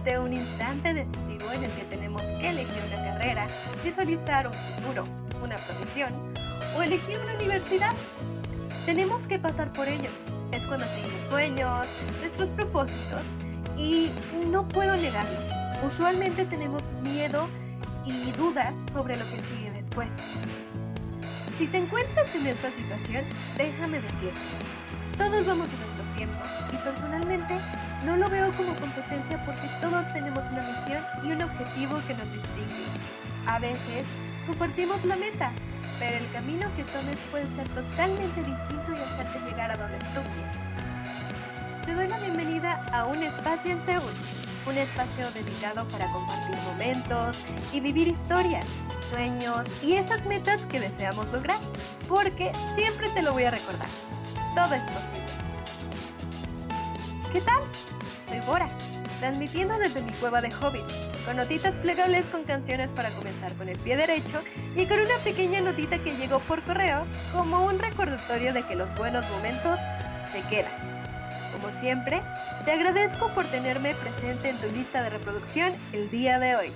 existe un instante decisivo en el que tenemos que elegir una carrera, visualizar un futuro, una profesión o elegir una universidad. Tenemos que pasar por ello. Es cuando seguimos sueños, nuestros propósitos y no puedo negarlo. Usualmente tenemos miedo y dudas sobre lo que sigue después. Si te encuentras en esa situación, déjame decirte, todos vamos en nuestro tiempo y personalmente no lo veo como competencia porque todos tenemos una misión y un objetivo que nos distingue. A veces compartimos la meta, pero el camino que tomes puede ser totalmente distinto y hacerte llegar a donde tú quieres. Te doy la bienvenida a un espacio en Seúl, un espacio dedicado para compartir momentos y vivir historias, sueños y esas metas que deseamos lograr, porque siempre te lo voy a recordar, todo es posible. ¿Qué tal? Soy Bora, transmitiendo desde mi cueva de Hobbit, con notitas plegables con canciones para comenzar con el pie derecho y con una pequeña notita que llegó por correo como un recordatorio de que los buenos momentos se quedan. Como siempre, te agradezco por tenerme presente en tu lista de reproducción el día de hoy.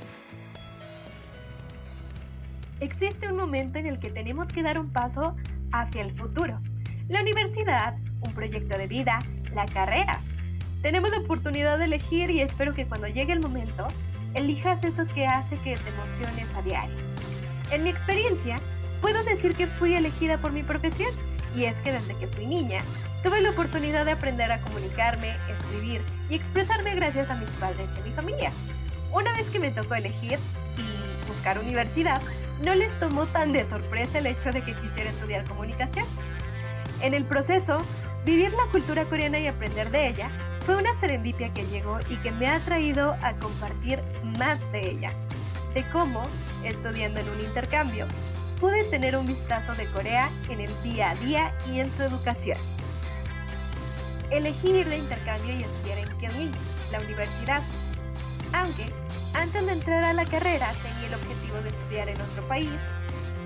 Existe un momento en el que tenemos que dar un paso hacia el futuro. La universidad, un proyecto de vida, la carrera. Tenemos la oportunidad de elegir y espero que cuando llegue el momento, elijas eso que hace que te emociones a diario. En mi experiencia, puedo decir que fui elegida por mi profesión y es que desde que fui niña, tuve la oportunidad de aprender a comunicarme, escribir y expresarme gracias a mis padres y a mi familia. Una vez que me tocó elegir y buscar universidad, no les tomó tan de sorpresa el hecho de que quisiera estudiar comunicación. En el proceso, vivir la cultura coreana y aprender de ella fue una serendipia que llegó y que me ha traído a compartir más de ella, de cómo, estudiando en un intercambio, pude tener un vistazo de Corea en el día a día y en su educación. Elegí ir de intercambio y estudiar en Kyung-il, la universidad. Aunque, antes de entrar a la carrera, tenía el objetivo de estudiar en otro país,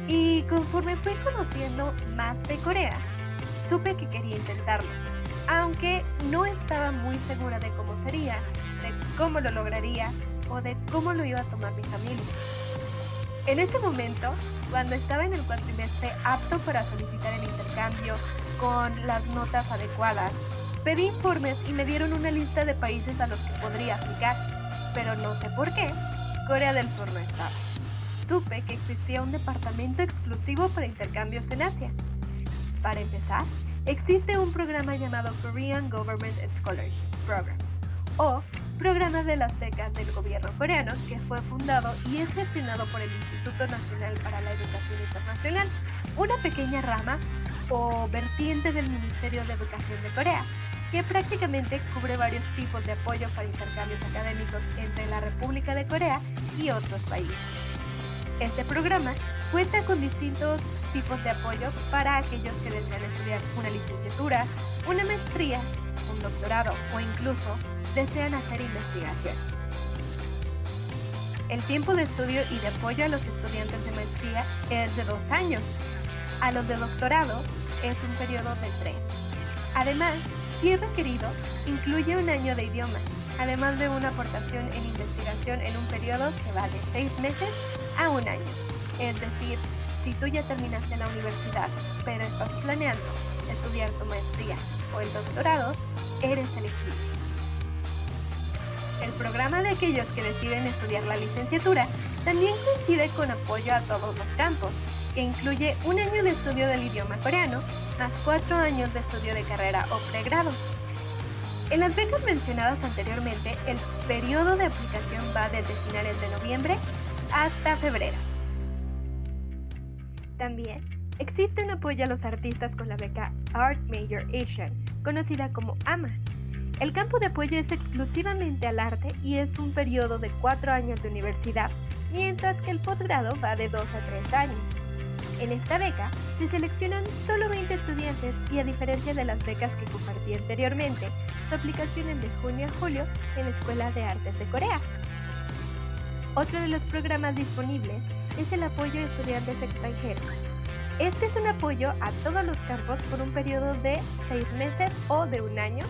y conforme fui conociendo más de Corea, supe que quería intentarlo, aunque no estaba muy segura de cómo sería, de cómo lo lograría o de cómo lo iba a tomar mi familia. En ese momento, cuando estaba en el cuatrimestre apto para solicitar el intercambio con las notas adecuadas, pedí informes y me dieron una lista de países a los que podría aplicar, pero no sé por qué, Corea del Sur no estaba. Supe que existía un departamento exclusivo para intercambios en Asia. Para empezar, existe un programa llamado Korean Government Scholarship Program, o programa de las becas del gobierno coreano que fue fundado y es gestionado por el Instituto Nacional para la Educación Internacional, una pequeña rama o vertiente del Ministerio de Educación de Corea, que prácticamente cubre varios tipos de apoyo para intercambios académicos entre la República de Corea y otros países. Este programa cuenta con distintos tipos de apoyo para aquellos que desean estudiar una licenciatura, una maestría, un doctorado o incluso desean hacer investigación. El tiempo de estudio y de apoyo a los estudiantes de maestría es de dos años. A los de doctorado es un periodo de tres. Además, si es requerido, incluye un año de idioma, además de una aportación en investigación en un periodo que va de seis meses a un año. Es decir, si tú ya terminaste la universidad, pero estás planeando estudiar tu maestría o el doctorado, eres elegible. El programa de aquellos que deciden estudiar la licenciatura también coincide con apoyo a todos los campos, que incluye un año de estudio del idioma coreano, más cuatro años de estudio de carrera o pregrado. En las becas mencionadas anteriormente, el periodo de aplicación va desde finales de noviembre hasta febrero. También existe un apoyo a los artistas con la beca Art Major Asian, conocida como AMA, el campo de apoyo es exclusivamente al arte y es un periodo de cuatro años de universidad, mientras que el posgrado va de dos a tres años. En esta beca se seleccionan solo 20 estudiantes y a diferencia de las becas que compartí anteriormente, su aplicación es de junio a julio en la Escuela de Artes de Corea. Otro de los programas disponibles es el apoyo a estudiantes extranjeros. Este es un apoyo a todos los campos por un periodo de seis meses o de un año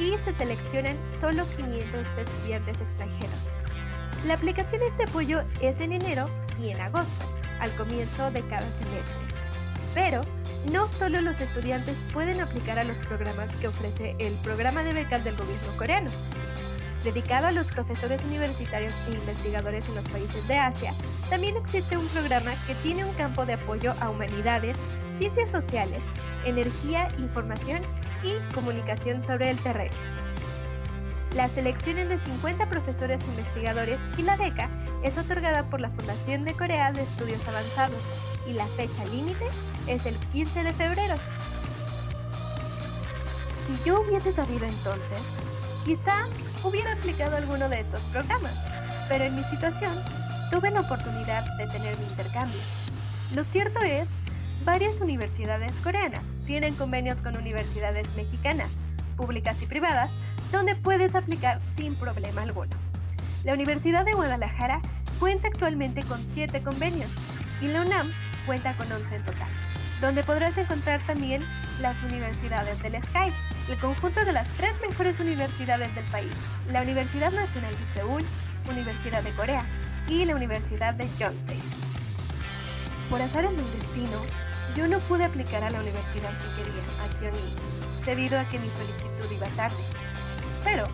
y se seleccionan solo 500 estudiantes extranjeros. La aplicación de este apoyo es en enero y en agosto, al comienzo de cada semestre. Pero no solo los estudiantes pueden aplicar a los programas que ofrece el programa de becas del gobierno coreano. Dedicado a los profesores universitarios e investigadores en los países de Asia, también existe un programa que tiene un campo de apoyo a humanidades, ciencias sociales, energía, información y comunicación sobre el terreno. La selección es de 50 profesores investigadores y la beca es otorgada por la Fundación de Corea de Estudios Avanzados y la fecha límite es el 15 de febrero. Si yo hubiese sabido entonces, quizá hubiera aplicado alguno de estos programas, pero en mi situación tuve la oportunidad de tener mi intercambio. Lo cierto es, varias universidades coreanas tienen convenios con universidades mexicanas, públicas y privadas, donde puedes aplicar sin problema alguno. La Universidad de Guadalajara cuenta actualmente con 7 convenios y la UNAM cuenta con 11 en total donde podrás encontrar también las universidades del Sky, el conjunto de las tres mejores universidades del país, la Universidad Nacional de Seúl, Universidad de Corea y la Universidad de Yonsei. Por azares del destino, yo no pude aplicar a la universidad que quería, a Kyunhee, debido a que mi solicitud iba tarde. Pero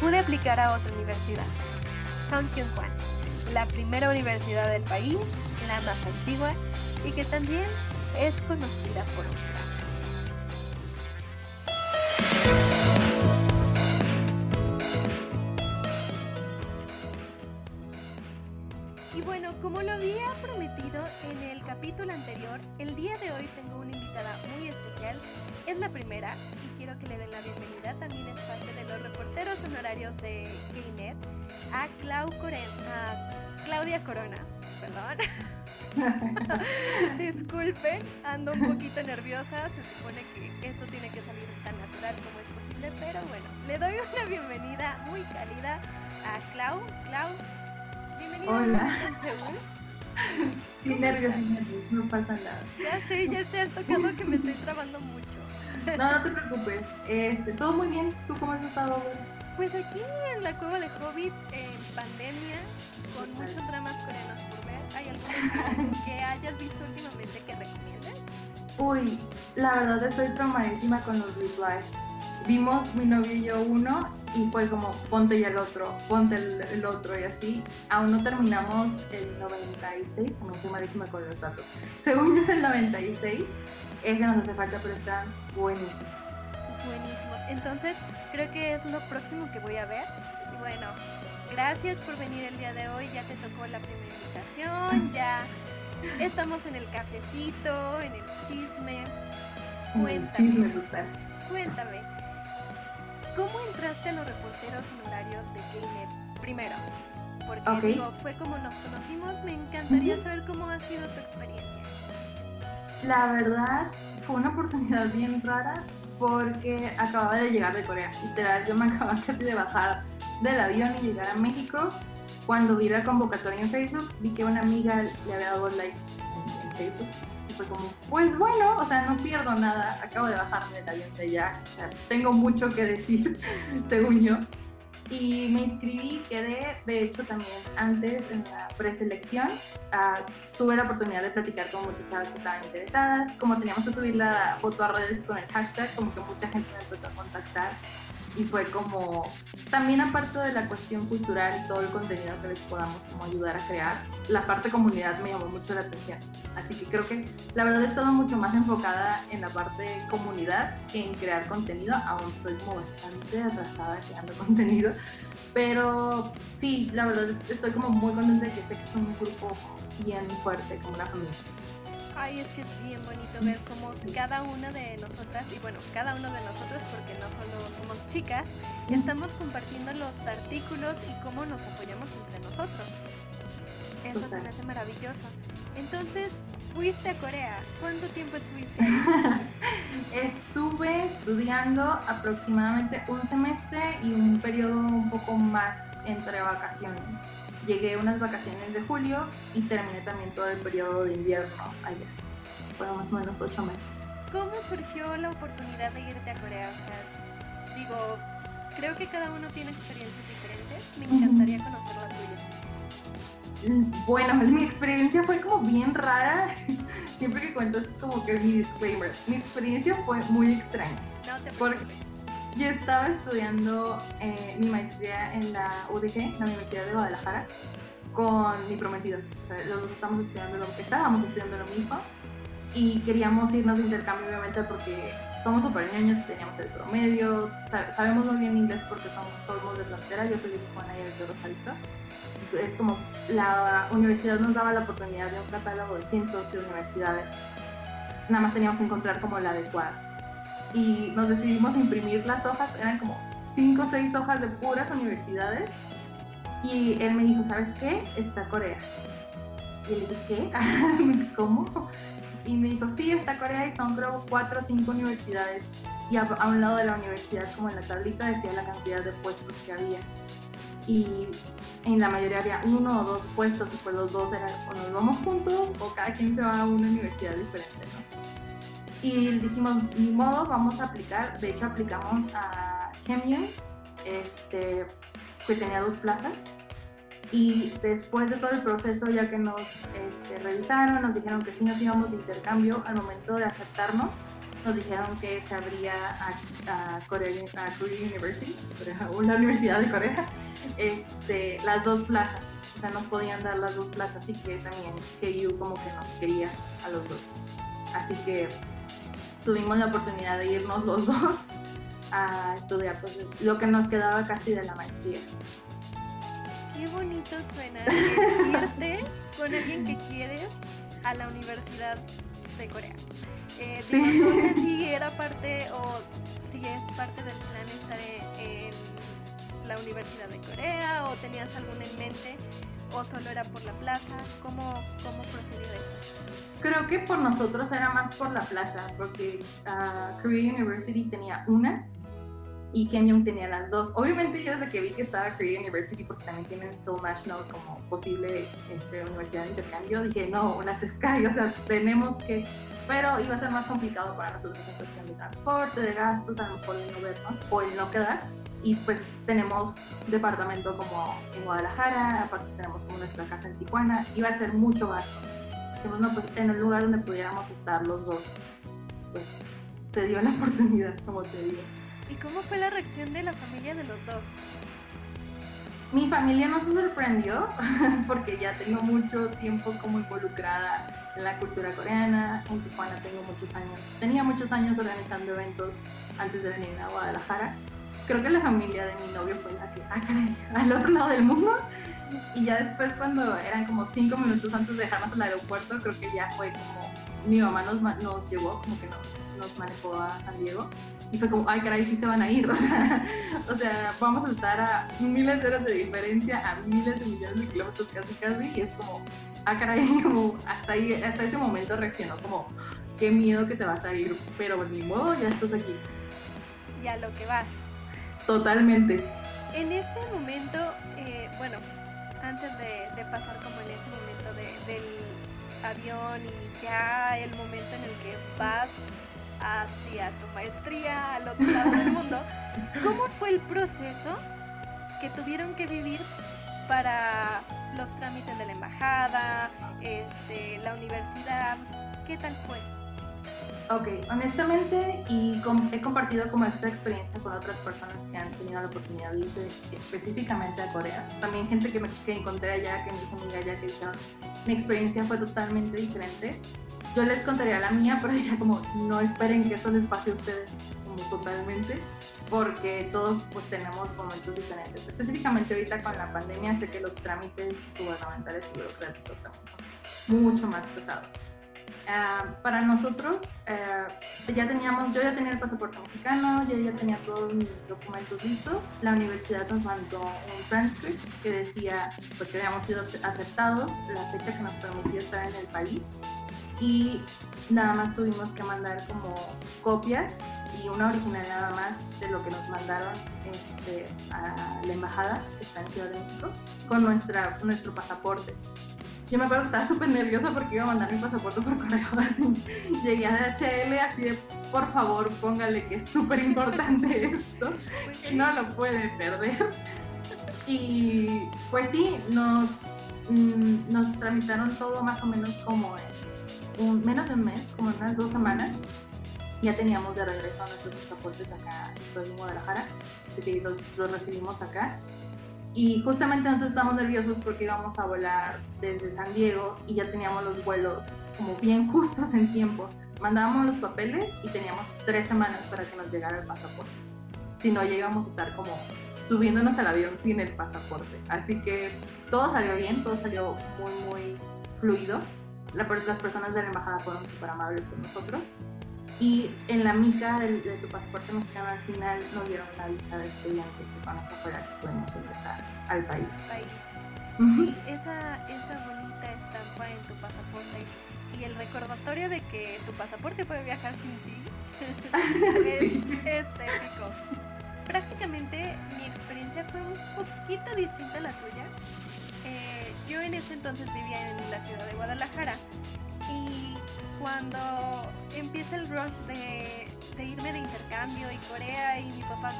pude aplicar a otra universidad, Songkyunkwan, la primera universidad del país, la más antigua y que también es conocida por un como lo había prometido en el capítulo anterior, el día de hoy tengo una invitada muy especial. Es la primera y quiero que le den la bienvenida. También es parte de los reporteros honorarios de Gaynet a, Clau a Claudia Corona. Perdón. Disculpen, ando un poquito nerviosa. Se supone que esto tiene que salir tan natural como es posible, pero bueno, le doy una bienvenida muy cálida a Clau. Clau, bienvenida Hola. Sin nervios, sin nervios, no pasa nada. Ya sé, ya te ha tocado que me estoy trabando mucho. No, no te preocupes. Este, todo muy bien. ¿Tú cómo has estado? Pues aquí en la cueva de Hobbit, en pandemia, con muchos dramas coreanos por ver, ¿hay alguno que, que hayas visto últimamente que recomiendes? Uy, la verdad estoy traumadísima con los reply. Vimos mi novio y yo uno y fue como ponte ya el otro, ponte el, el otro y así. Aún no terminamos el 96, como soy malísima con los datos. Según yo es el 96, ese nos hace falta, pero están buenísimos. Buenísimos. Entonces, creo que es lo próximo que voy a ver. Y bueno, gracias por venir el día de hoy. Ya te tocó la primera invitación, ya estamos en el cafecito, en el chisme. Cuéntame. chisme total. Cuéntame, ¿cómo entraste a los reporteros honorarios de Knet primero? Porque Ok. digo, fue como nos conocimos, me encantaría saber cómo ha sido tu experiencia. La verdad fue una oportunidad bien rara porque acababa de llegar de Corea. Literal, yo me acababa casi de bajar del avión y llegar a México. Cuando vi la convocatoria en Facebook, vi que una amiga le había dado like en Facebook. Fue como, pues bueno, o sea, no pierdo nada. Acabo de bajarme del avión de allá. O sea, tengo mucho que decir, según yo. Y me inscribí, quedé, de hecho también antes en la preselección, ah, tuve la oportunidad de platicar con muchas chavas que estaban interesadas. Como teníamos que subir la foto a redes con el hashtag, como que mucha gente me empezó a contactar. Y fue como, también aparte de la cuestión cultural y todo el contenido que les podamos como ayudar a crear, la parte comunidad me llamó mucho la atención. Así que creo que la verdad he estado mucho más enfocada en la parte comunidad que en crear contenido. Aún estoy como bastante atrasada creando contenido. Pero sí, la verdad estoy como muy contenta de que sé que es un grupo bien fuerte, como una familia. Ay, es que es bien bonito ver cómo cada una de nosotras, y bueno, cada uno de nosotros, porque no solo somos chicas, estamos compartiendo los artículos y cómo nos apoyamos entre nosotros. Eso se me hace maravilloso. Entonces, fuiste a Corea. ¿Cuánto tiempo estuviste ahí? Estuve estudiando aproximadamente un semestre y un periodo un poco más entre vacaciones. Llegué unas vacaciones de julio y terminé también todo el periodo de invierno allá. Fueron más o menos ocho meses. ¿Cómo surgió la oportunidad de irte a Corea? O sea, digo, creo que cada uno tiene experiencias diferentes. Me encantaría conocer la tuya. Mm, bueno, mi experiencia fue como bien rara. Siempre que cuento es como que mi disclaimer. Mi experiencia fue muy extraña. No te Porque- preocupes. Yo estaba estudiando eh, mi maestría en la UDG, la Universidad de Guadalajara, con mi prometido. Los dos estamos estudiando lo, estábamos estudiando lo mismo y queríamos irnos de intercambio, obviamente, porque somos súper ñoños y teníamos el promedio. Sa- sabemos muy bien inglés porque somos, somos de frontera. Yo soy de Tijuana y de. Es como la universidad nos daba la oportunidad de un catálogo de cientos de universidades. Nada más teníamos que encontrar como la adecuada y nos decidimos imprimir las hojas, eran como 5 o 6 hojas de puras universidades. Y él me dijo, ¿sabes qué? Está Corea. Y le dije, ¿qué? ¿Cómo? Y me dijo, sí, está Corea y son creo 4 o 5 universidades. Y a, a un lado de la universidad, como en la tablita, decía la cantidad de puestos que había. Y en la mayoría había uno o dos puestos y pues los dos eran o nos vamos juntos o cada quien se va a una universidad diferente, ¿no? Y dijimos, ni modo, vamos a aplicar. De hecho, aplicamos a Kemyun, este, que tenía dos plazas. Y después de todo el proceso, ya que nos este, revisaron, nos dijeron que sí nos íbamos de intercambio, al momento de aceptarnos, nos dijeron que se abría a, a, Korea, a Korea University, Corea- o la Universidad de Corea, este, las dos plazas. O sea, nos podían dar las dos plazas y que también KU como que nos quería a los dos. Así que tuvimos la oportunidad de irnos los dos a estudiar pues, es- lo que nos quedaba casi de la maestría. Qué bonito suena irte con alguien que quieres a la Universidad de Corea. Eh, digo, Sí. No sé si era parte o si es parte del plan estar en, en la Universidad de Corea o tenías alguna en mente o solo era por la plaza. ¿Cómo, cómo procedió eso? Creo que por nosotros era más por la plaza, porque ah, Korea University tenía una y Kemyong tenía las dos. Obviamente yo desde que vi que estaba Korea University, porque también tienen Seoul National como posible este, universidad de intercambio, dije, no, las Sky, o sea, tenemos que... Pero iba a ser más complicado para nosotros en cuestión de transporte, de gastos, a lo mejor no vernos o el no quedar. Y pues tenemos departamento como en Guadalajara, aparte tenemos como nuestra casa en Tijuana, iba a ser mucho gasto. Dijimos, no, pues en un lugar donde pudiéramos estar los dos, pues se dio la oportunidad, como te digo. ¿Y cómo fue la reacción de la familia de los dos? Mi familia no se sorprendió porque ya tengo mucho tiempo como involucrada en la cultura coreana. En Tijuana tengo muchos años. Tenía muchos años organizando eventos antes de venir a Guadalajara. Creo que la familia de mi novio fue la que, ah, caray, al otro lado del mundo. Y ya después cuando eran como cinco minutos antes de dejarnos al aeropuerto, creo que ya fue como, mi mamá nos, nos llevó, como que nos, nos manejó a San Diego. Y fue como, ay, caray, sí se van a ir. O sea, o sea, vamos a estar a miles de horas de diferencia, a miles de millones de kilómetros casi casi, y es como, ah, caray, como hasta, ahí, hasta ese momento reaccionó como, qué miedo que te vas a ir, pero ni modo, ya estás aquí. Y a lo que vas. Totalmente. En ese momento, eh, bueno, antes de, de pasar como en ese momento de- del avión y ya el momento en el que vas hacia tu maestría al otro lado del mundo, ¿cómo fue el proceso que tuvieron que vivir para los trámites de la embajada, este, la universidad? ¿Qué tal fue? Ok, honestamente, y com- he compartido como esa experiencia con otras personas que han tenido la oportunidad de irse específicamente a Corea. También gente que, me, que encontré allá, que me hizo amiga allá, que dijeron, mi experiencia fue totalmente diferente. Yo les contaría la mía, pero ya como no esperen que eso les pase a ustedes como totalmente, porque todos pues tenemos momentos diferentes. Específicamente ahorita con la pandemia sé que los trámites gubernamentales y burocráticos también son mucho más pesados. Ah, para nosotros, eh, ya teníamos, yo ya tenía el pasaporte mexicano, yo ya tenía todos mis documentos listos. La universidad nos mandó un transcript que decía pues, que habíamos sido aceptados, la fecha que nos permitía estar en el país. Y nada más tuvimos que mandar como copias y una original nada más de lo que nos mandaron este, a la embajada que está en Ciudad de México con nuestro pasaporte. Yo me acuerdo que estaba súper nerviosa porque iba a mandar mi pasaporte por correo. Así. Llegué a DHL así de, por favor, póngale que es súper importante esto, pues que no lo puede perder. Y pues sí, nos, mm, nos tramitaron todo más o menos como en un, menos de un mes, como en unas dos semanas. Ya teníamos de regreso nuestros pasaportes acá, estoy en Guadalajara, los, los recibimos acá. Y justamente nosotros estábamos nerviosos porque íbamos a volar desde San Diego y ya teníamos los vuelos como bien justos en tiempo. Mandábamos los papeles y teníamos tres semanas para que nos llegara el pasaporte. Si no, llegamos a estar como subiéndonos al avión sin el pasaporte. Así que todo salió bien, todo salió muy, muy fluido. las personas de la embajada fueron súper amables con nosotros y en la mica de, tu pasaporte mexicano al final nos dieron una visa de estudiante que con esa fuera que podemos ingresar al país. Sí, esa, esa bonita estampa en tu pasaporte y el recordatorio de que tu pasaporte puede viajar sin ti es, es épico. Prácticamente mi experiencia fue un poquito distinta a la tuya. Eh, yo en ese entonces vivía en la ciudad de Guadalajara y cuando empieza el rush de, irme de intercambio y Corea y mi papá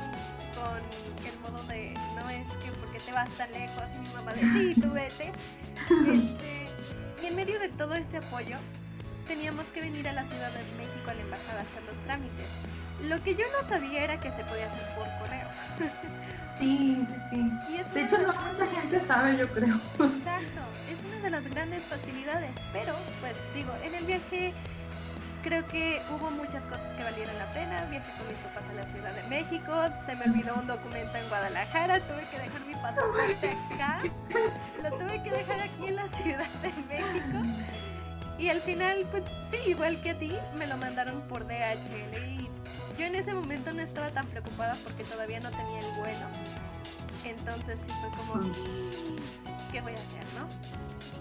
con, el modo de no es que porque te vas tan lejos y mi mamá de sí, tú vete. Este, y en medio de todo ese apoyo, teníamos que venir a la Ciudad de México a la embajada a hacer los trámites. Lo que yo no sabía era que se podía hacer por correo. Sí, sí, sí. de hecho, no mucha gente sabe, yo creo. Exacto, es una de las grandes facilidades, pero pues digo, en el viaje creo que hubo muchas cosas que valieron la pena. Viajé con mis papás a la Ciudad de México, se me olvidó un documento en Guadalajara, tuve que dejar mi pasaporte acá, lo tuve que dejar aquí en la Ciudad de México. Y al final, pues sí, igual que a ti, me lo mandaron por DHL y yo en ese momento no estaba tan preocupada porque todavía no tenía el vuelo. Entonces sí fue como, ¿qué voy a hacer, no?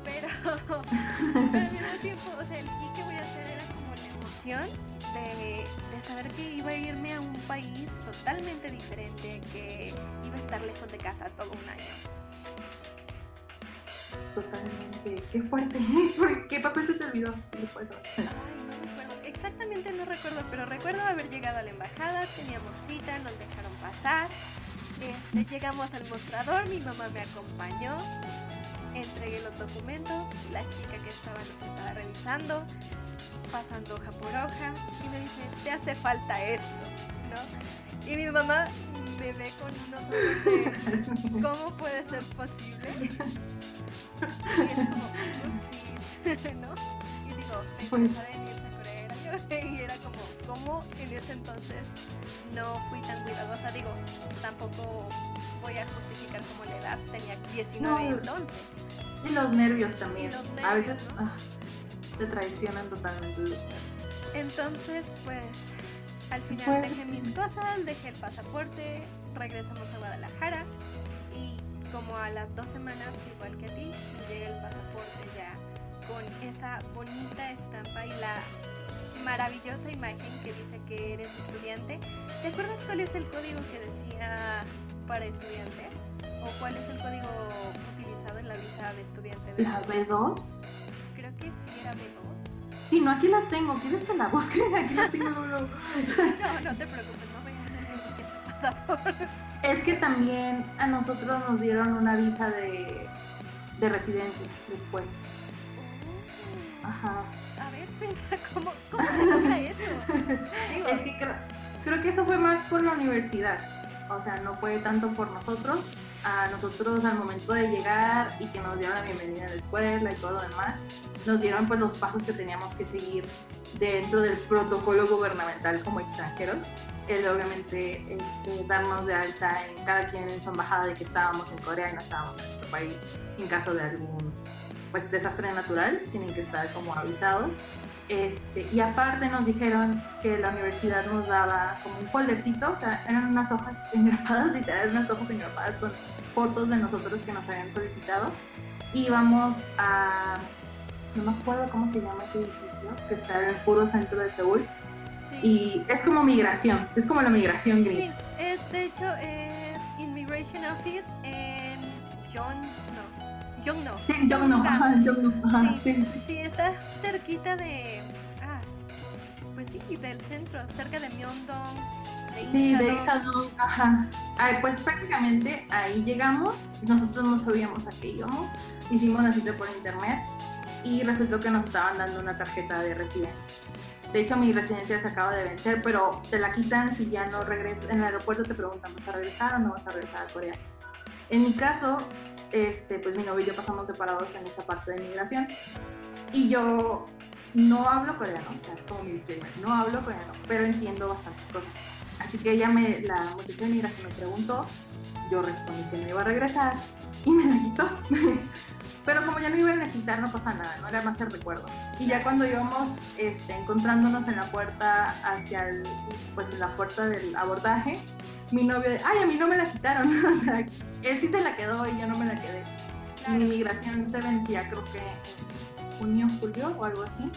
Pero, pero al mismo tiempo, o sea, el ¿y qué voy a hacer? era como la emoción de, de, saber que iba a irme a un país totalmente diferente, que iba a estar lejos de casa todo un año. Totalmente, qué fuerte. ¿Qué papel se te olvidó? Ay, exactamente no recuerdo, pero recuerdo haber llegado a la embajada, teníamos cita, nos dejaron pasar. Este, llegamos al mostrador, mi mamá me acompañó, entregué los documentos, la chica que estaba nos estaba revisando, pasando hoja por hoja, y me dice, te hace falta esto, ¿no? Y mi mamá me ve con unos ojos de, ¿cómo puede ser posible? Y es como, ¿no? Y digo, me y era como, ¿cómo en ese entonces no fui tan cuidadosa? Digo, tampoco voy a justificar como la edad, tenía 19 entonces. Y los nervios también. a veces ah, te traicionan totalmente Entonces, pues, al final dejé mis cosas, dejé el pasaporte, regresamos a Guadalajara y como a las dos semanas, igual que a ti, me llega el pasaporte ya con esa bonita estampa y la maravillosa imagen que dice que eres estudiante. ¿Te acuerdas cuál es el código que decía para estudiante? ¿O cuál es el código utilizado en la visa de estudiante? De ¿La B2? Creo que sí era B2. Sí, no, aquí la tengo. ¿Quieres que la busque? Aquí la tengo. no, no te preocupes, no voy a hacer que es tu pasaporte. Es que también a nosotros nos dieron una visa de, de residencia después. Ajá. ¿cómo, se logra eso? es que creo, que eso fue más por la universidad, o sea, no fue tanto por nosotros. A nosotros al momento de llegar y que nos dieron la bienvenida a la escuela y todo lo demás, nos dieron pues los pasos que teníamos que seguir dentro del protocolo gubernamental como extranjeros. El obviamente este, darnos de alta en cada quien en su embajada de que estábamos en Corea y no estábamos en nuestro país en caso de algún pues desastre natural, tienen que estar como avisados. Este, y aparte nos dijeron que la universidad nos daba como un foldercito, o sea, eran unas hojas engrapadas, literal, unas hojas engrapadas con fotos de nosotros que nos habían solicitado. Íbamos a, no me acuerdo cómo se llama ese edificio, que está en el puro centro de Seúl. Y es como migración, es como la migración gringa. Sí, es de hecho es Immigration Office en John, no, Yongno. Sí, Yongno. Sí, sí, sí, está cerquita de. Ah, pues sí, del centro, cerca de Myeongdong. De sí, de Isadong, ajá. Ay, pues prácticamente ahí llegamos. Nosotros no sabíamos a qué íbamos. Hicimos la cita por internet y resultó que nos estaban dando una tarjeta de residencia. De hecho, mi residencia se acaba de vencer, pero te la quitan si ya no regresas. En el aeropuerto te preguntan, ¿vas a regresar o no vas a regresar a Corea? En mi caso, este, pues mi novio y yo pasamos separados en esa parte de migración. Y yo no hablo coreano, o sea, es como mi disclaimer, no hablo coreano, pero entiendo bastantes cosas. Así que ella me, la muchacha de migración me preguntó, yo respondí que no iba a regresar y me la quitó. Pero como ya no iba a necesitar, no pasa nada, no era más el recuerdo. Y ya cuando íbamos este, encontrándonos en la puerta hacia pues en la puerta del abordaje, mi novio, ay, a mí no me la quitaron. o sea, él sí se la quedó y yo no me la quedé. Y mi migración se vencía creo que en junio, julio o algo así.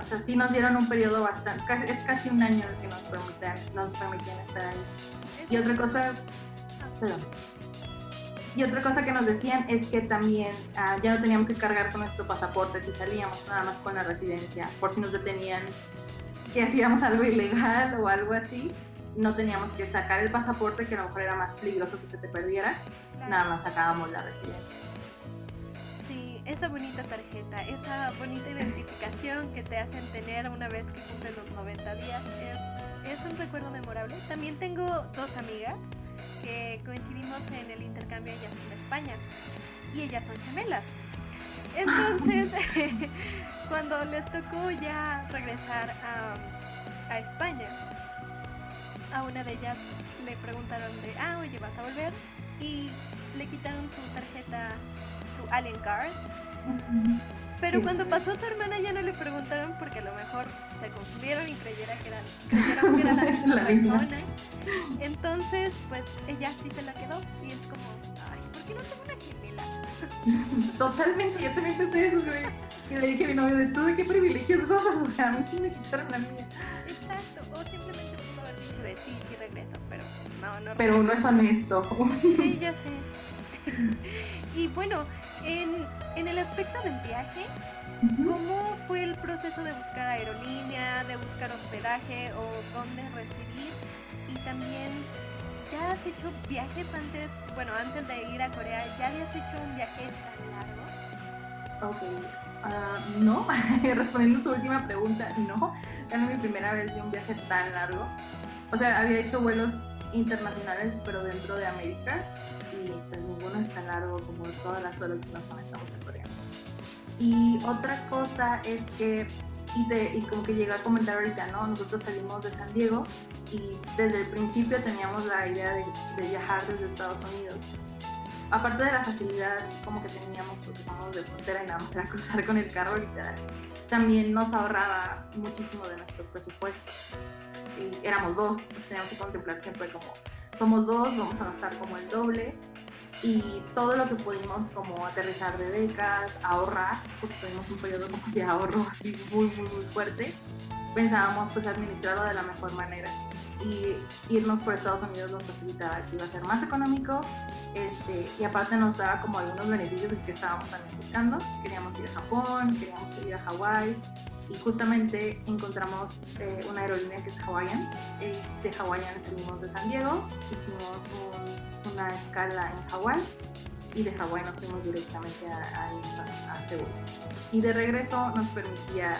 O sea, sí nos dieron un periodo bastante, es casi un año el que nos permitían, nos permitían estar ahí. Y otra cosa, perdón. Y otra cosa que nos decían es que también ah, ya no teníamos que cargar con nuestro pasaporte si salíamos, nada más con la residencia, por si nos detenían que hacíamos algo ilegal o algo así, no teníamos que sacar el pasaporte, que a lo mejor era más peligroso que se te perdiera, nada más sacábamos la residencia. Sí, esa bonita tarjeta, esa bonita identificación que te hacen tener una vez que cumplen los 90 días, es, es un recuerdo memorable. También tengo dos amigas que coincidimos en el intercambio ellas en España y ellas son gemelas. Entonces, cuando les tocó ya regresar a, a, España, a una de ellas le preguntaron de, ah, oye, ¿vas a volver? Y le quitaron su tarjeta, su Alien Card. Pero cuando pasó a su hermana ya no le preguntaron porque a lo mejor se confundieron y creyera que era, creyeron que era la misma persona. Entonces, pues ella sí se la quedó y es como, ay, ¿por qué no tengo una gemela? Totalmente, yo también pensé eso, güey. Que le dije a mi novio, ¿de tú de qué privilegios gozas? O sea, a mí sí me quitaron la mía. Exacto, o simplemente de sí, sí regreso, pero pues no, no regreso. Pero uno es honesto. Sí, ya sé. y bueno, en, en, el aspecto del viaje, ¿cómo fue el proceso de buscar aerolínea, de buscar hospedaje o dónde residir? Y también, ¿ya has hecho viajes antes, bueno, antes de ir a Corea, ya habías hecho un viaje tan largo? Ok. Uh, no, respondiendo a tu última pregunta, no. Era mi primera vez de un viaje tan largo. O sea, había hecho vuelos internacionales, pero dentro de América y pues ninguno es tan largo como todas las horas que nos conectamos en Corea. Y otra cosa es que, y, y como que llega a comentar ahorita, ¿no? Nosotros salimos de San Diego y desde el principio teníamos la idea de, de viajar desde Estados Unidos. Aparte de la facilidad como que teníamos porque somos de frontera y nada más era cruzar con el carro literal, también nos ahorraba muchísimo de nuestro presupuesto. Y éramos dos, pues teníamos que contemplar siempre como somos dos, vamos a gastar como el doble y todo lo que pudimos como aterrizar de becas, ahorrar, porque tuvimos un periodo de ahorro así muy, muy, muy fuerte, pensábamos pues administrarlo de la mejor manera y irnos por Estados Unidos nos facilitaba que iba a ser más económico este, y aparte nos daba como algunos beneficios que estábamos también buscando. Queríamos ir a Japón, queríamos ir a Hawái y justamente encontramos eh, una aerolínea que es Hawaiian. Eh, de Hawaiian salimos de San Diego, hicimos una escala en Hawái y de Hawái nos fuimos directamente a, a, a Seúl. Y de regreso nos permitía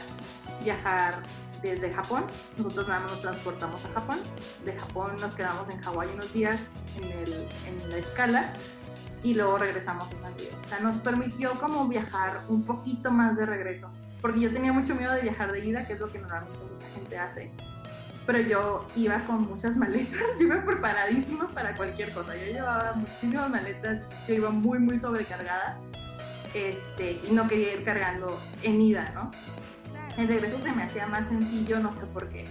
viajar desde Japón. Nosotros nada más nos transportamos a Japón. De Japón nos quedamos en Hawái unos días en, el, en la escala y luego regresamos a San Diego. O sea, nos permitió como viajar un poquito más de regreso porque yo tenía mucho miedo de viajar de ida, que es lo que normalmente mucha gente hace. Pero yo iba con muchas maletas, yo iba preparadísima para cualquier cosa. Yo llevaba muchísimas maletas, yo iba muy, muy sobrecargada este, y no quería ir cargando en ida, ¿no? En regreso se me hacía más sencillo, no sé por qué,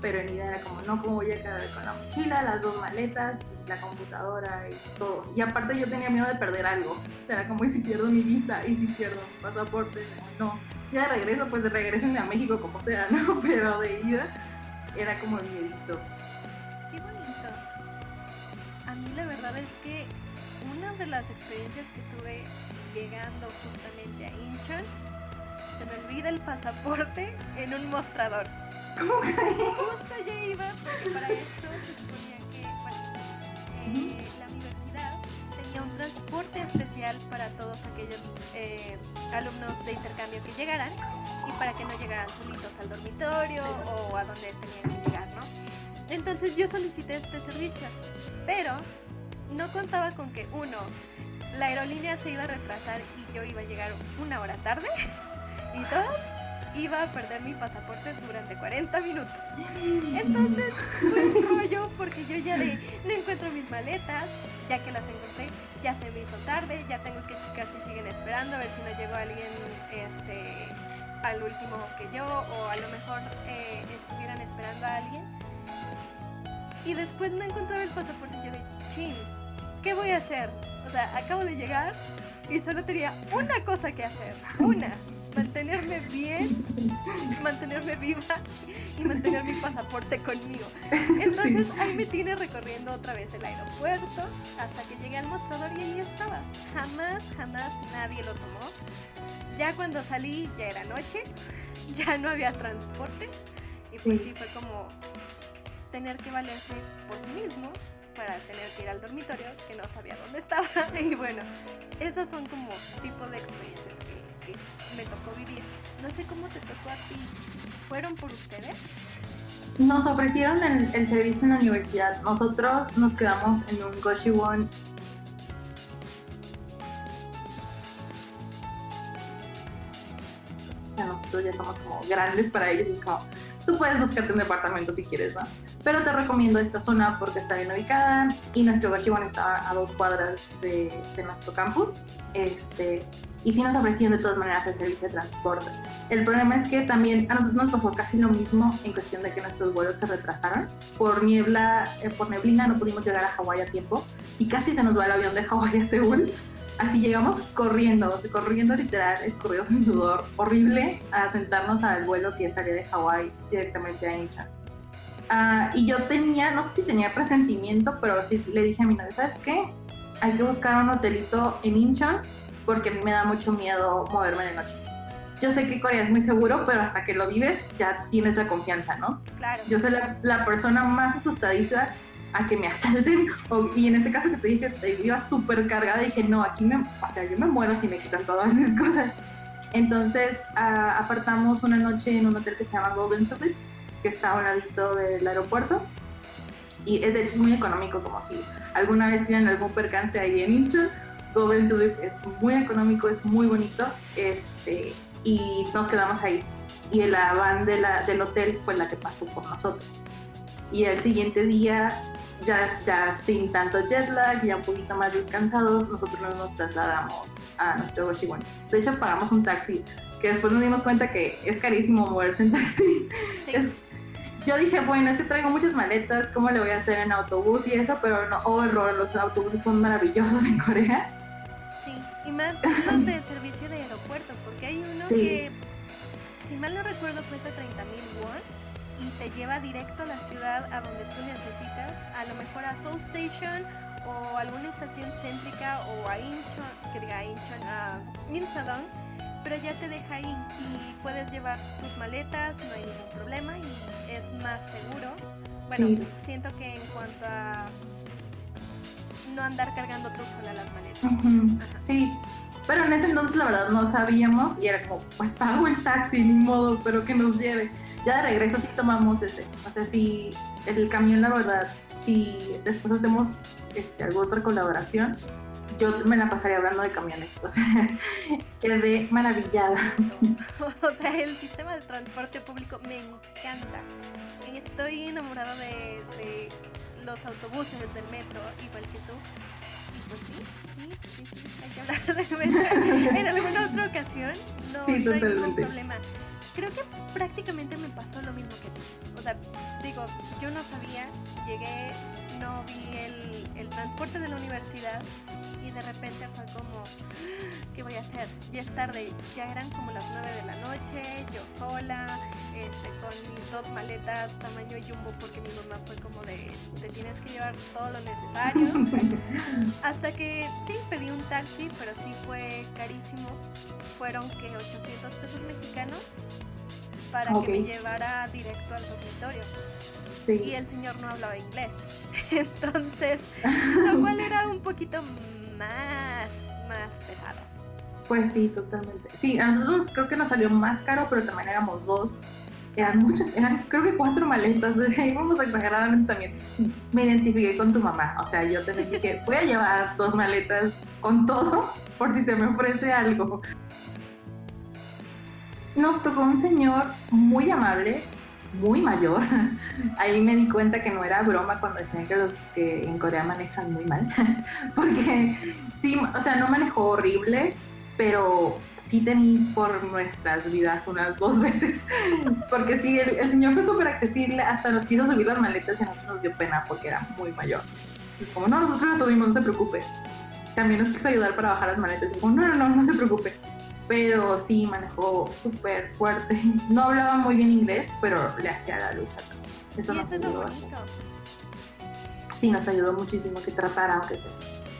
pero en ida era como, no, ¿cómo voy a cargar con la mochila, las dos maletas y la computadora y todo? Y aparte yo tenía miedo de perder algo, o sea, era como, ¿y si pierdo mi visa? ¿Y si pierdo mi pasaporte? No, ya de regreso, pues regresen a México como sea, ¿no? Pero de ida era como el miedito. Qué bonito. A mí la verdad es que una de las experiencias que tuve llegando justamente a Incheon, se me olvida el pasaporte en un mostrador. ¿Cómo que? Justo yo iba, porque para esto se suponía especial para todos aquellos eh, alumnos de intercambio que llegaran y para que no llegaran solitos al dormitorio o a donde tenían que llegar, ¿no? Entonces yo solicité este servicio, pero no contaba con que uno, la aerolínea se iba a retrasar y yo iba a llegar una hora tarde y dos, iba a perder mi pasaporte durante 40 minutos. Entonces fue un rollo porque yo ya de no encuentro mis maletas, ya que las encontré, ya se me hizo tarde, ya tengo que checar si siguen esperando, a ver si no llegó alguien este al último que yo o a lo mejor eh, estuvieran esperando a alguien. Y después no encontraba el pasaporte yo de chin, ¿qué voy a hacer? O sea, acabo de llegar y solo tenía una cosa que hacer, una, mantenerme bien, mantenerme viva y mantener mi pasaporte conmigo. Entonces ahí me tiene recorriendo otra vez el aeropuerto hasta que llegué al mostrador y ahí estaba. Jamás, jamás nadie lo tomó. Ya cuando salí ya era noche, ya no había transporte y pues sí, Sí. fue como tener que valerse por sí mismo para tener que ir al dormitorio que no sabía dónde estaba y bueno esas son como tipo de experiencias que, me tocó vivir no sé cómo te tocó a ti fueron por ustedes Nos ofrecieron el, servicio en la universidad. Nosotros nos quedamos en un Goshiwon. Nosotros ya somos como grandes para ellos. Es como, tú puedes buscarte un departamento si quieres, ¿no? Pero te recomiendo esta zona porque está bien ubicada y nuestro Goshiwon está a dos cuadras de, de nuestro campus. Este, y sí nos ofrecían de todas maneras el servicio de transporte. El problema es que también a nosotros nos pasó casi lo mismo en cuestión de que nuestros vuelos se retrasaron. Por niebla, eh, por neblina no pudimos llegar a Hawái a tiempo y casi se nos va el avión de Hawái a Seúl. Así llegamos corriendo, corriendo literal, escurridos en sudor, horrible, a sentarnos al vuelo que salía de Hawái directamente a Incheon. Ah, y yo tenía, no sé si tenía presentimiento, pero sí le dije a mi novia, ¿sabes qué? Hay que buscar un hotelito en Incheon porque a mí me da mucho miedo moverme de noche. Yo sé que Corea es muy seguro, pero hasta que lo vives ya tienes la confianza, ¿no? claro Yo soy la, la persona más asustadiza a que me asalten. o- y en ese caso que te dije te iba súper cargada, dije, no, aquí me, o sea, yo me muero si me quitan todas mis cosas. Entonces ah, apartamos una noche en un hotel que se llama Golden Tulip, que está a un ladito del aeropuerto. Y eh, de hecho es muy económico, como si alguna vez tienen algún percance ahí en Incheon. Golden Tulip es muy económico, es muy bonito. Este, y nos quedamos ahí. Y la van de la, del hotel fue la que pasó por nosotros. Y el siguiente día, ya, ya sin tanto jet lag, ya un poquito más descansados, nosotros nos trasladamos a nuestro Goshiwon. De hecho, pagamos un taxi, que después nos dimos cuenta que es carísimo moverse en taxi. sí Es- yo dije, bueno, es que traigo muchas maletas, ¿cómo le voy a hacer en autobús y eso? Pero no, oh, error, los autobuses son maravillosos en Corea. Sí, y más los de servicio de aeropuerto, porque hay uno Sí. que, si mal no recuerdo, cuesta 30 mil won y te lleva directo a la ciudad a donde tú necesitas, a lo mejor a Seoul Station o alguna estación céntrica o a Incheon, que diga a Incheon, a Ilsadong, pero ya te deja ahí y puedes llevar tus maletas, no hay ningún problema y es más seguro. Bueno, Sí. siento que en cuanto a no andar cargando tú sola las maletas. Ujú, Ajá. Sí, pero en ese entonces la verdad no sabíamos y era como, pues pago el taxi, ni modo, pero que nos lleve. Ya de regreso sí tomamos ese. O sea, si el camión, la verdad, si después hacemos este, alguna otra colaboración, yo me la pasaría hablando de camiones. O sea, quedé maravillada. O sea, el sistema de transporte público me encanta. Estoy enamorada de, de los autobuses del metro, igual que tú. Y pues sí, sí, sí, sí, hay que hablar del metro. En alguna otra ocasión, no, Sí, no hay ningún problema. Creo que prácticamente me pasó lo mismo que ti. O sea, digo, yo no sabía, llegué, no vi el, el transporte de la universidad y de repente fue como, ¿qué voy a hacer? Ya es tarde, ya eran como las 9 de la noche, yo sola, este, con mis dos maletas tamaño jumbo porque mi mamá fue como de, te tienes que llevar todo lo necesario. Hasta que sí, pedí un taxi, pero sí fue carísimo. Fueron que 800 pesos mexicanos para que me llevara directo al dormitorio. Y el señor no hablaba inglés. Entonces, lo cual era un poquito más, más pesado. Pues sí, totalmente. Sí, a nosotros creo que nos salió más caro, pero también éramos dos. Eran muchas, eran creo que cuatro maletas, íbamos exageradamente también. Me identifiqué con tu mamá, o sea, yo te dije, voy a llevar dos maletas con todo por si se me ofrece algo. Nos tocó un señor muy amable, muy mayor. Ahí me di cuenta que no era broma cuando decían que los que en Corea manejan muy mal, porque sí, o sea, no manejó horrible, pero sí temí por nuestras vidas unas dos veces, porque sí, el, señor fue súper accesible, hasta nos quiso subir las maletas y a nosotros nos dio pena porque era muy mayor. Es como, no, nosotros las subimos, no se preocupe. También nos quiso ayudar para bajar las maletas y como, no, no, no, no se preocupe pero sí manejó súper fuerte. No hablaba muy bien inglés, pero le hacía la lucha Eso nos ayudó Sí, nos ayudó muchísimo que tratara, aunque sea.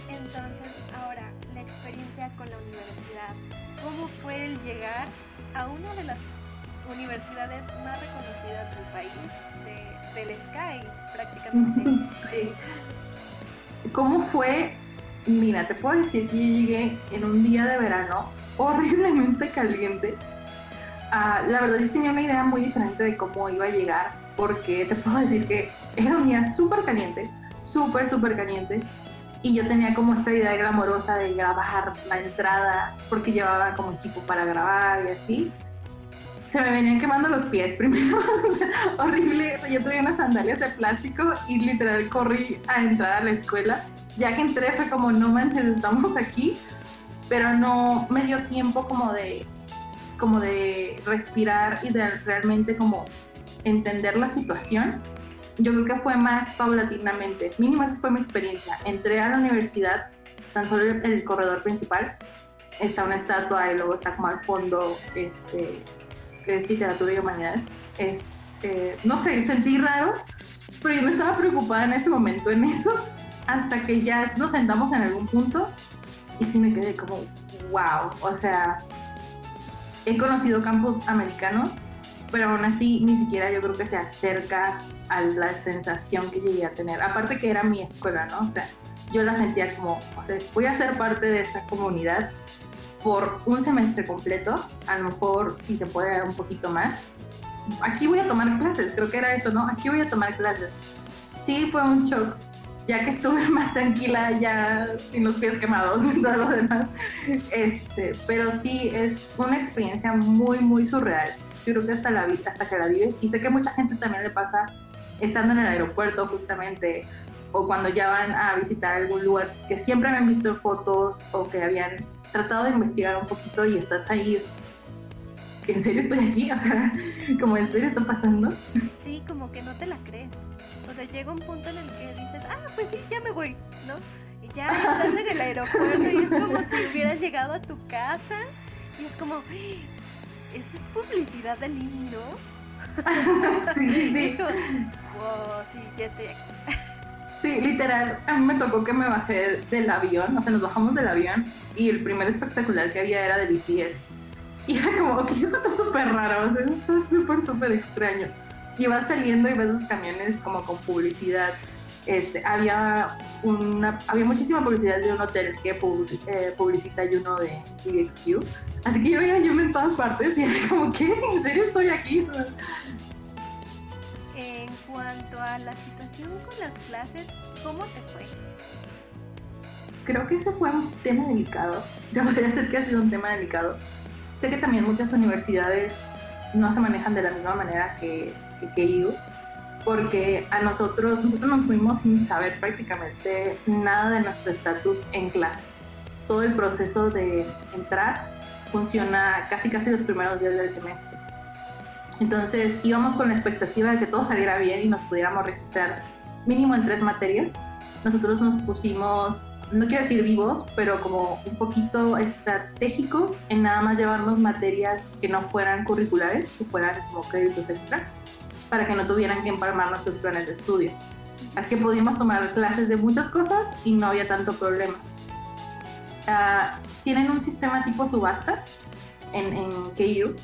Entonces, ahora, la experiencia con la universidad. ¿Cómo fue el llegar a una de las universidades más reconocidas del país, de, del Sky, prácticamente? sí. ¿Cómo fue? Mira, te puedo decir que yo llegué en un día de verano horriblemente caliente. Ah, la verdad yo tenía una idea muy diferente de cómo iba a llegar, porque te puedo decir que era un día súper caliente, súper, súper caliente, y yo tenía como esta idea glamorosa de grabar la entrada, porque llevaba como equipo para grabar y así. Se me venían quemando los pies primero, horrible. Yo traía unas sandalias de plástico y literal corrí a entrar a la escuela. Ya que entré fue como, no manches, estamos aquí pero no me dio tiempo como de, como de respirar y de realmente como entender la situación. Yo creo que fue más paulatinamente, mínimo esa fue mi experiencia. Entré a la universidad, tan solo en el corredor principal, está una estatua y luego está como al fondo, este, que es literatura y humanidades. Es, eh, no sé, sentí raro, pero yo no estaba preocupada en ese momento en eso, hasta que ya nos sentamos en algún punto y sí me quedé como, wow, o sea, he conocido campos americanos, pero aún así ni siquiera yo creo que se acerca a la sensación que llegué a tener. Aparte que era mi escuela, ¿no? O sea, yo la sentía como, o sea, voy a ser parte de esta comunidad por un semestre completo, a lo mejor si se puede un poquito más. Aquí voy a tomar clases, creo que era eso, ¿no? Aquí voy a tomar clases. Sí, fue un shock ya que estuve más tranquila, ya sin los pies quemados y todo lo demás. Este, pero sí, es una experiencia muy, muy surreal. Yo creo que hasta, la, hasta que la vives, y sé que mucha gente también le pasa estando en el aeropuerto justamente, o cuando ya van a visitar algún lugar que siempre han visto fotos o que habían tratado de investigar un poquito y estás ahí, en serio estoy aquí, o sea, como en serio está pasando. Sí, como que no te la crees. O sea, llega un punto en el que dices, ah, pues sí, ya me voy, ¿no? Y ya estás en el aeropuerto y es como si hubieras llegado a tu casa y es como, ¿esa es publicidad del IMI, no? sí, sí. es como, wow, sí, ya estoy aquí. Sí, literal, a mí me tocó que me bajé del avión, o sea, nos bajamos del avión y el primer espectacular que había era de BTS. Y era como, ok, eso está súper raro, o sea, eso está súper, súper extraño y vas saliendo y ves los camiones como con publicidad. Este, había, una, había muchísima publicidad de un hotel que eh, publicita y uno de TVXQ. Así que yo veía Yuno en todas partes y era como, ¿qué? ¿En serio estoy aquí? En cuanto a la situación con las clases, ¿cómo te fue? Creo que ese fue un tema delicado. Ya podría ser que ha sido un tema delicado. Sé que también muchas universidades no se manejan de la misma manera que que porque a nosotros, nosotros nos fuimos sin saber prácticamente nada de nuestro estatus en clases. Todo el proceso de entrar funciona casi casi los primeros días del semestre. Entonces íbamos con la expectativa de que todo saliera bien y nos pudiéramos registrar mínimo en tres materias. Nosotros nos pusimos, no quiero decir vivos, pero como un poquito estratégicos en nada más llevarnos materias que no fueran curriculares, que fueran como créditos extra, para que no tuvieran que empalmar nuestros planes de estudio. Así que pudimos tomar clases de muchas cosas y no había tanto problema. Ah, tienen un sistema tipo subasta en, en KU.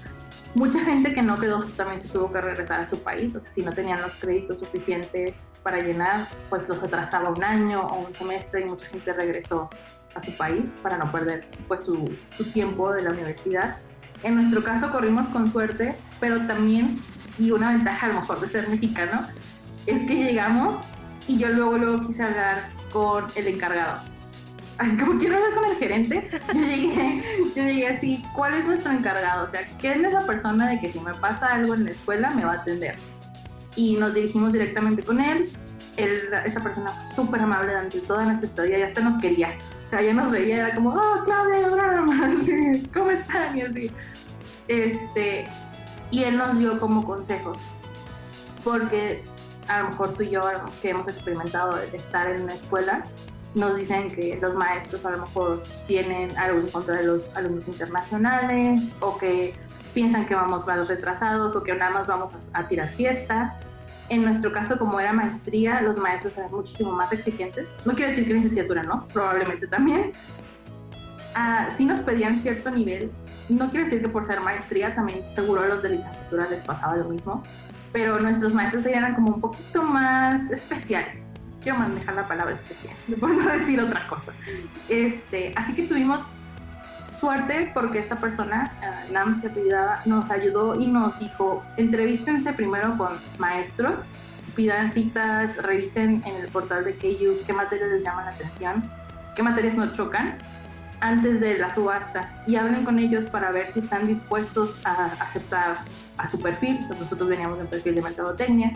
Mucha gente que no quedó también se tuvo que regresar a su país, o sea, si no tenían los créditos suficientes para llenar, pues los atrasaba un año o un semestre y mucha gente regresó a su país para no perder pues su, su tiempo de la universidad. En nuestro caso corrimos con suerte, pero también, y una ventaja a lo mejor de ser mexicano, es que llegamos y yo luego, luego quise hablar con el encargado así como quiero hablar con el gerente, yo llegué, yo llegué así, ¿cuál es nuestro encargado? O sea, ¿quién es la persona de que si me pasa algo en la escuela me va a atender? Y nos dirigimos directamente con él. él esa persona fue súper amable durante toda nuestra historia, ya hasta nos quería. O sea, ya nos veía, era como, oh, Claudia, ¿cómo están? Y así. Este, y él nos dio como consejos, porque a lo mejor tú y yo que hemos experimentado estar en una escuela, nos dicen que los maestros a lo mejor tienen algo en contra de los alumnos internacionales o que piensan que vamos más retrasados o que nada más vamos a, tirar fiesta. En nuestro caso, como era maestría, los maestros eran muchísimo más exigentes. No quiero decir que licenciatura no, probablemente también. Ah, sí nos pedían cierto nivel. No quiero decir que por ser maestría también seguro a los de licenciatura les pasaba lo mismo, pero nuestros maestros eran como un poquito más especiales quiero manejar la palabra especial, por no decir otra cosa. Este, así que tuvimos suerte porque esta persona, uh, Nam se nos ayudó y nos dijo, entrevístense primero con maestros, pidan citas, revisen en el portal de KU qué materias les llaman la atención, qué materias no chocan antes de la subasta y hablen con ellos para ver si están dispuestos a aceptar a su perfil. nosotros veníamos en perfil de mercadotecnia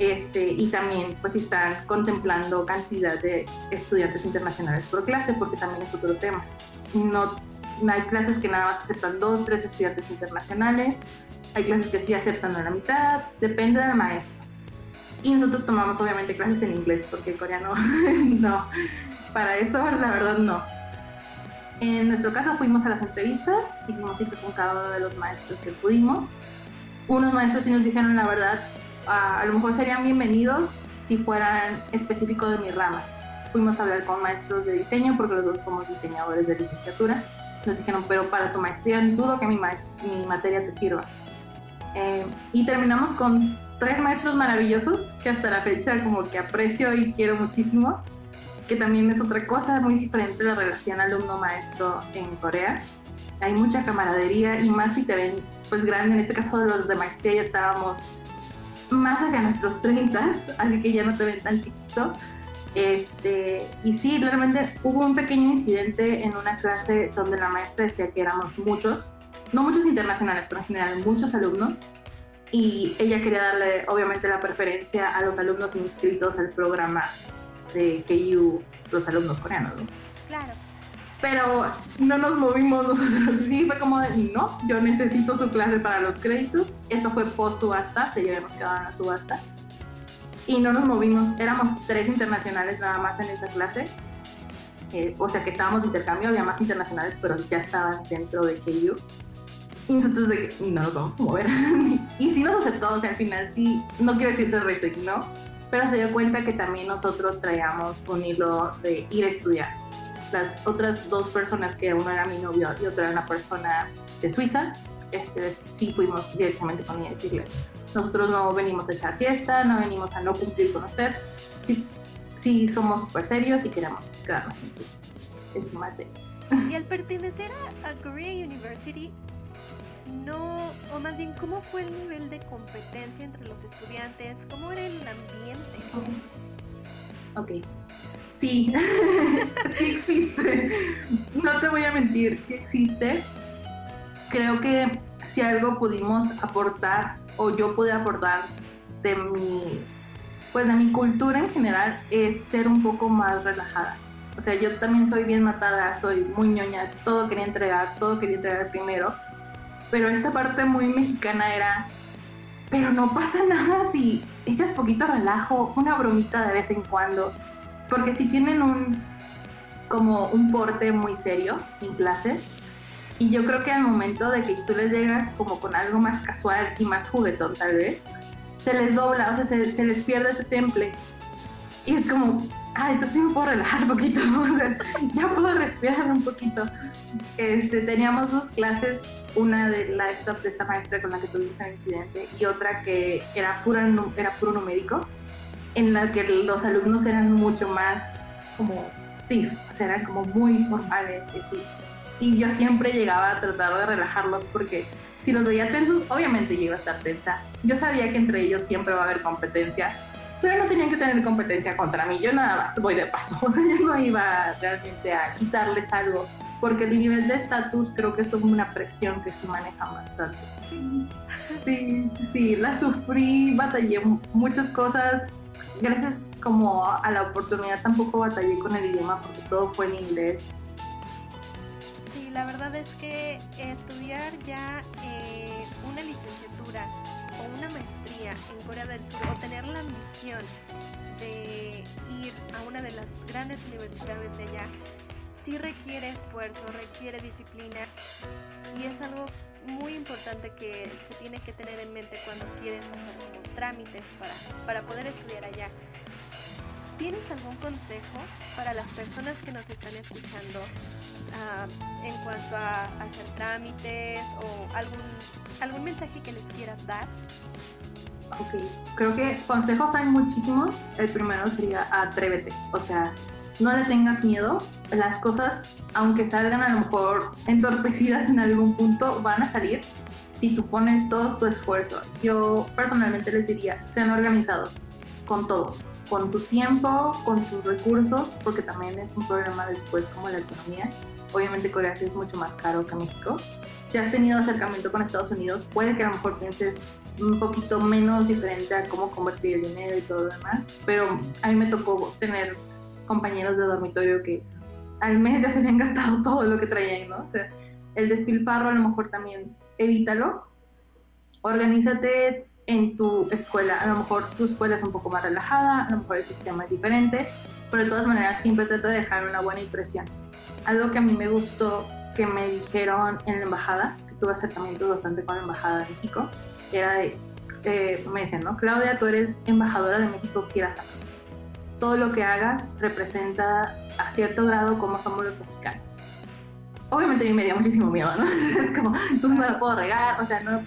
este, y también pues están contemplando cantidad de estudiantes internacionales por clase, porque también es otro tema. No, hay clases que nada más aceptan dos, tres estudiantes internacionales, hay clases que sí aceptan a la mitad, depende del maestro. Y nosotros tomamos obviamente clases en inglés, porque coreano no. Para eso, la verdad, no. En nuestro caso fuimos a las entrevistas, hicimos citas con cada uno de los maestros que pudimos. Unos maestros sí nos dijeron la verdad, a, lo mejor serían bienvenidos si fueran específicos de mi rama. Fuimos a hablar con maestros de diseño porque los dos somos diseñadores de licenciatura. Nos dijeron, pero para tu maestría dudo que mi, mi materia te sirva. Eh, y terminamos con tres maestros maravillosos que hasta la fecha como que aprecio y quiero muchísimo, que también es otra cosa muy diferente la relación alumno-maestro en Corea. Hay mucha camaradería y más si te ven pues grande, en este caso los de maestría ya estábamos más hacia nuestros 30, así que ya no te ven tan chiquito. Este, y sí, realmente hubo un pequeño incidente en una clase donde la maestra decía que éramos muchos, no muchos internacionales, pero en general muchos alumnos, y ella quería darle obviamente la preferencia a los alumnos inscritos al programa de KU, los alumnos coreanos, ¿no? Claro pero no nos movimos nosotros. Sí, fue como de, no, yo necesito su clase para los créditos. Esto fue post subasta, se habíamos quedado en la subasta. Y no nos movimos, éramos tres internacionales nada más en esa clase. Eh, o sea que estábamos de intercambio, había más internacionales, pero ya estaban dentro de KU. Y nosotros de no nos vamos a mover. y sí nos aceptó, o sea, al final sí, no quiero decir se resignó, pero se dio cuenta que también nosotros traíamos un hilo de ir a estudiar las otras dos personas, que uno era mi novio y otra era una persona de Suiza, este, sí fuimos directamente con ella a decirle, nosotros no venimos a echar fiesta, no venimos a no cumplir con usted, sí, sí somos súper serios y queremos pues, quedarnos en su, en materia. Y al pertenecer a, Korea University, no, o más bien, ¿cómo fue el nivel de competencia entre los estudiantes? ¿Cómo era el ambiente? Ok, sí, sí existe. No te voy a mentir, sí existe. Creo que si algo pudimos aportar o yo pude aportar de mi pues de mi cultura en general es ser un poco más relajada. O sea, yo también soy bien matada, soy muy ñoña, todo quería entregar, todo quería entregar primero. Pero esta parte muy mexicana era pero no pasa nada si echas poquito relajo, una bromita de vez en cuando, porque si tienen un como un porte muy serio en clases, y yo creo que al momento de que tú les llegas como con algo más casual y más juguetón tal vez, se les dobla, o sea, se, les pierde ese temple. Y es como, ay, entonces sí me puedo relajar un poquito, o sea, ya puedo respirar un poquito. Este, teníamos dos clases, una de, la, de esta maestra con la que tuvimos el incidente y otra que era, pura, era puro numérico, en la que los alumnos eran mucho más como stiff, o sea, eran como muy formales y así y yo siempre llegaba a tratar de relajarlos porque si los veía tensos, obviamente yo iba a estar tensa. Yo sabía que entre ellos siempre va a haber competencia, pero no tenían que tener competencia contra mí. Yo nada más voy de paso, o sea, yo no iba realmente a quitarles algo, porque el nivel de estatus creo que es una presión que se maneja bastante. Sí, sí, la sufrí, batallé muchas cosas. Gracias como a la oportunidad tampoco batallé con el idioma porque todo fue en inglés la verdad es que estudiar ya eh, una licenciatura o una maestría en Corea del Sur o tener la ambición de ir a una de las grandes universidades de allá, sí requiere esfuerzo, requiere disciplina y es algo muy importante que se tiene que tener en mente cuando quieres hacer como trámites para, para poder estudiar allá. ¿Tienes algún consejo para las personas que nos están escuchando ah, en cuanto a hacer trámites o algún, algún mensaje que les quieras dar? Ok, creo que consejos hay muchísimos. El primero sería atrévete, o sea, no le tengas miedo. Las cosas, aunque salgan a lo mejor entorpecidas en algún punto, van a salir si tú pones todo tu esfuerzo. Yo personalmente les diría, sean organizados con todo con tu tiempo, con tus recursos, porque también es un problema después como la economía. Obviamente Corea sí es mucho más caro que México. Si has tenido acercamiento con Estados Unidos, puede que a lo mejor pienses un poquito menos diferente a cómo convertir el dinero y todo lo demás, pero a mí me tocó tener compañeros de dormitorio que al mes ya se habían gastado todo lo que traían, ¿no? O sea, el despilfarro a lo mejor también evítalo. Organízate en tu escuela. A lo mejor tu escuela es un poco más relajada, a lo mejor el sistema es diferente, pero de todas maneras siempre trato de dejar una buena impresión. Algo que a mí me gustó que me dijeron en la embajada, que tuve acercamiento bastante con la embajada de México, era de, eh, me decían, ¿no? Claudia, tú eres embajadora de México, quieras saber. Todo lo que hagas representa a cierto grado cómo somos los mexicanos. Obviamente a mí me dio muchísimo miedo, ¿no? es como, entonces no la puedo regar, o sea, no,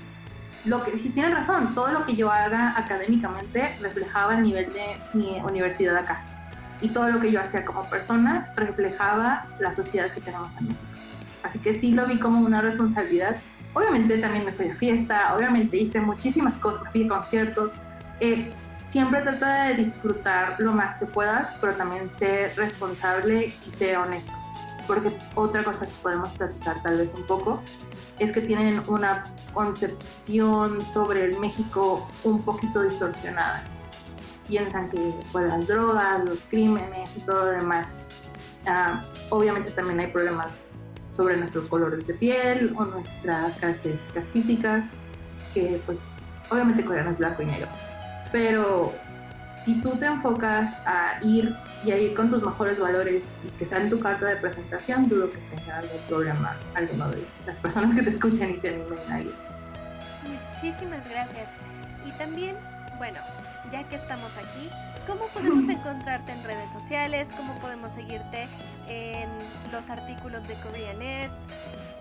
lo que sí tiene razón, todo lo que yo haga académicamente reflejaba el nivel de mi universidad acá. Y todo lo que yo hacía como persona reflejaba la sociedad que tenemos en México. Así que sí lo vi como una responsabilidad. Obviamente también me fui a fiesta, obviamente hice muchísimas cosas, fui a conciertos. Eh, siempre trata de disfrutar lo más que puedas, pero también ser responsable y ser honesto. Porque otra cosa que podemos platicar tal vez un poco es que tienen una concepción sobre el México un poquito distorsionada. Piensan que pues, las drogas, los crímenes y todo lo demás. Ah, obviamente también hay problemas sobre nuestros colores de piel o nuestras características físicas, que pues obviamente Corea es blanco y negro. Pero si tú te enfocas a ir y a ir con tus mejores valores y que en tu carta de presentación, dudo que tenga algún problema alguno de las personas que te escuchan y se animen a ir. Muchísimas gracias. Y también, bueno, ya que estamos aquí, ¿cómo podemos encontrarte en redes sociales? ¿Cómo podemos seguirte en los artículos de KoreaNet?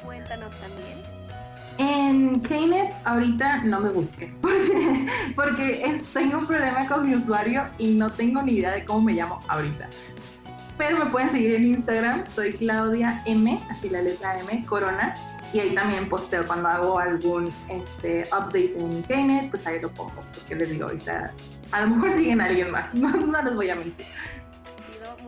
Cuéntanos también. En Knet ahorita no me busquen porque, tengo un problema con mi usuario y no tengo ni idea de cómo me llamo ahorita. Pero me pueden seguir en Instagram, soy Claudia M, así la letra M, Corona. Y ahí también posteo cuando hago algún este, update en Knet, pues ahí lo pongo, porque les digo ahorita, a lo mejor siguen a alguien más, no, no les voy a mentir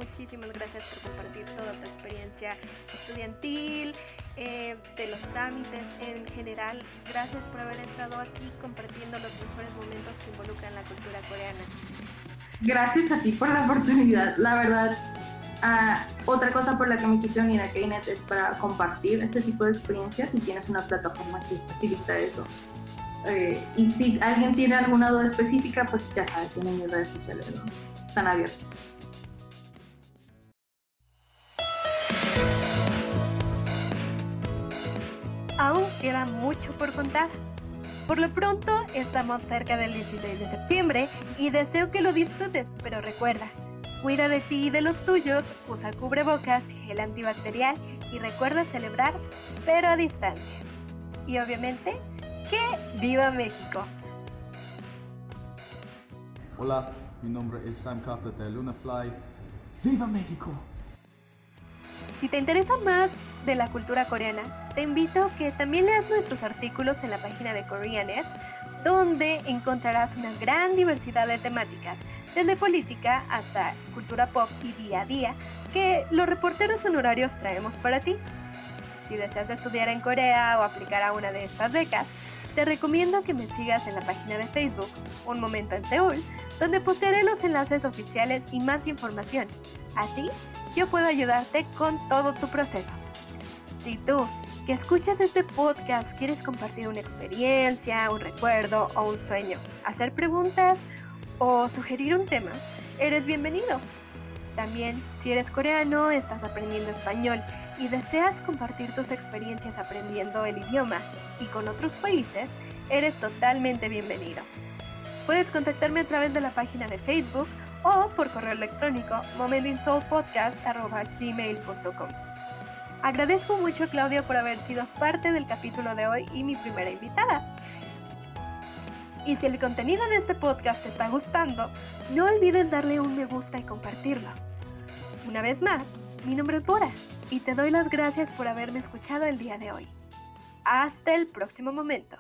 muchísimas gracias por compartir toda tu experiencia estudiantil, eh, de los trámites en general. Gracias por haber estado aquí compartiendo los mejores momentos que involucran la cultura coreana. Gracias a ti por la oportunidad. La verdad, ah, otra cosa por la que me quise unir a Knet es para compartir este tipo de experiencias y tienes una plataforma que facilita eso. Eh, y si alguien tiene alguna duda específica, pues ya sabe, tienen mis redes sociales, ¿no? están abiertos. Aún queda mucho por contar. Por lo pronto, estamos cerca del 16 de septiembre y deseo que lo disfrutes, pero recuerda, cuida de ti y de los tuyos, usa cubrebocas, gel antibacterial y recuerda celebrar, pero a distancia. Y obviamente, que viva México. Hola, mi nombre es Sam Carter de Lunafly. ¡Viva México! Si te interesa más de la cultura coreana, te invito a que también leas nuestros artículos en la página de Koreanet, donde encontrarás una gran diversidad de temáticas, desde política hasta cultura pop y día a día, que los reporteros honorarios traemos para ti. Si deseas estudiar en Corea o aplicar a una de estas becas, te recomiendo que me sigas en la página de Facebook, Un Momento en Seúl, donde postearé los enlaces oficiales y más información. Así, yo puedo ayudarte con todo tu proceso. Si tú, que escuchas este podcast, quieres compartir una experiencia, un recuerdo o un sueño, hacer preguntas o sugerir un tema, eres bienvenido. También, si eres coreano, estás aprendiendo español y deseas compartir tus experiencias aprendiendo el idioma y con otros países, eres totalmente bienvenido. Puedes contactarme a través de la página de Facebook o por correo electrónico momentinsoulpodcast.gmail.com Agradezco mucho a Claudia por haber sido parte del capítulo de hoy y mi primera invitada. Y si el contenido de este podcast te está gustando, no olvides darle un me gusta y compartirlo. Una vez más, mi nombre es Bora y te doy las gracias por haberme escuchado el día de hoy. Hasta el próximo momento.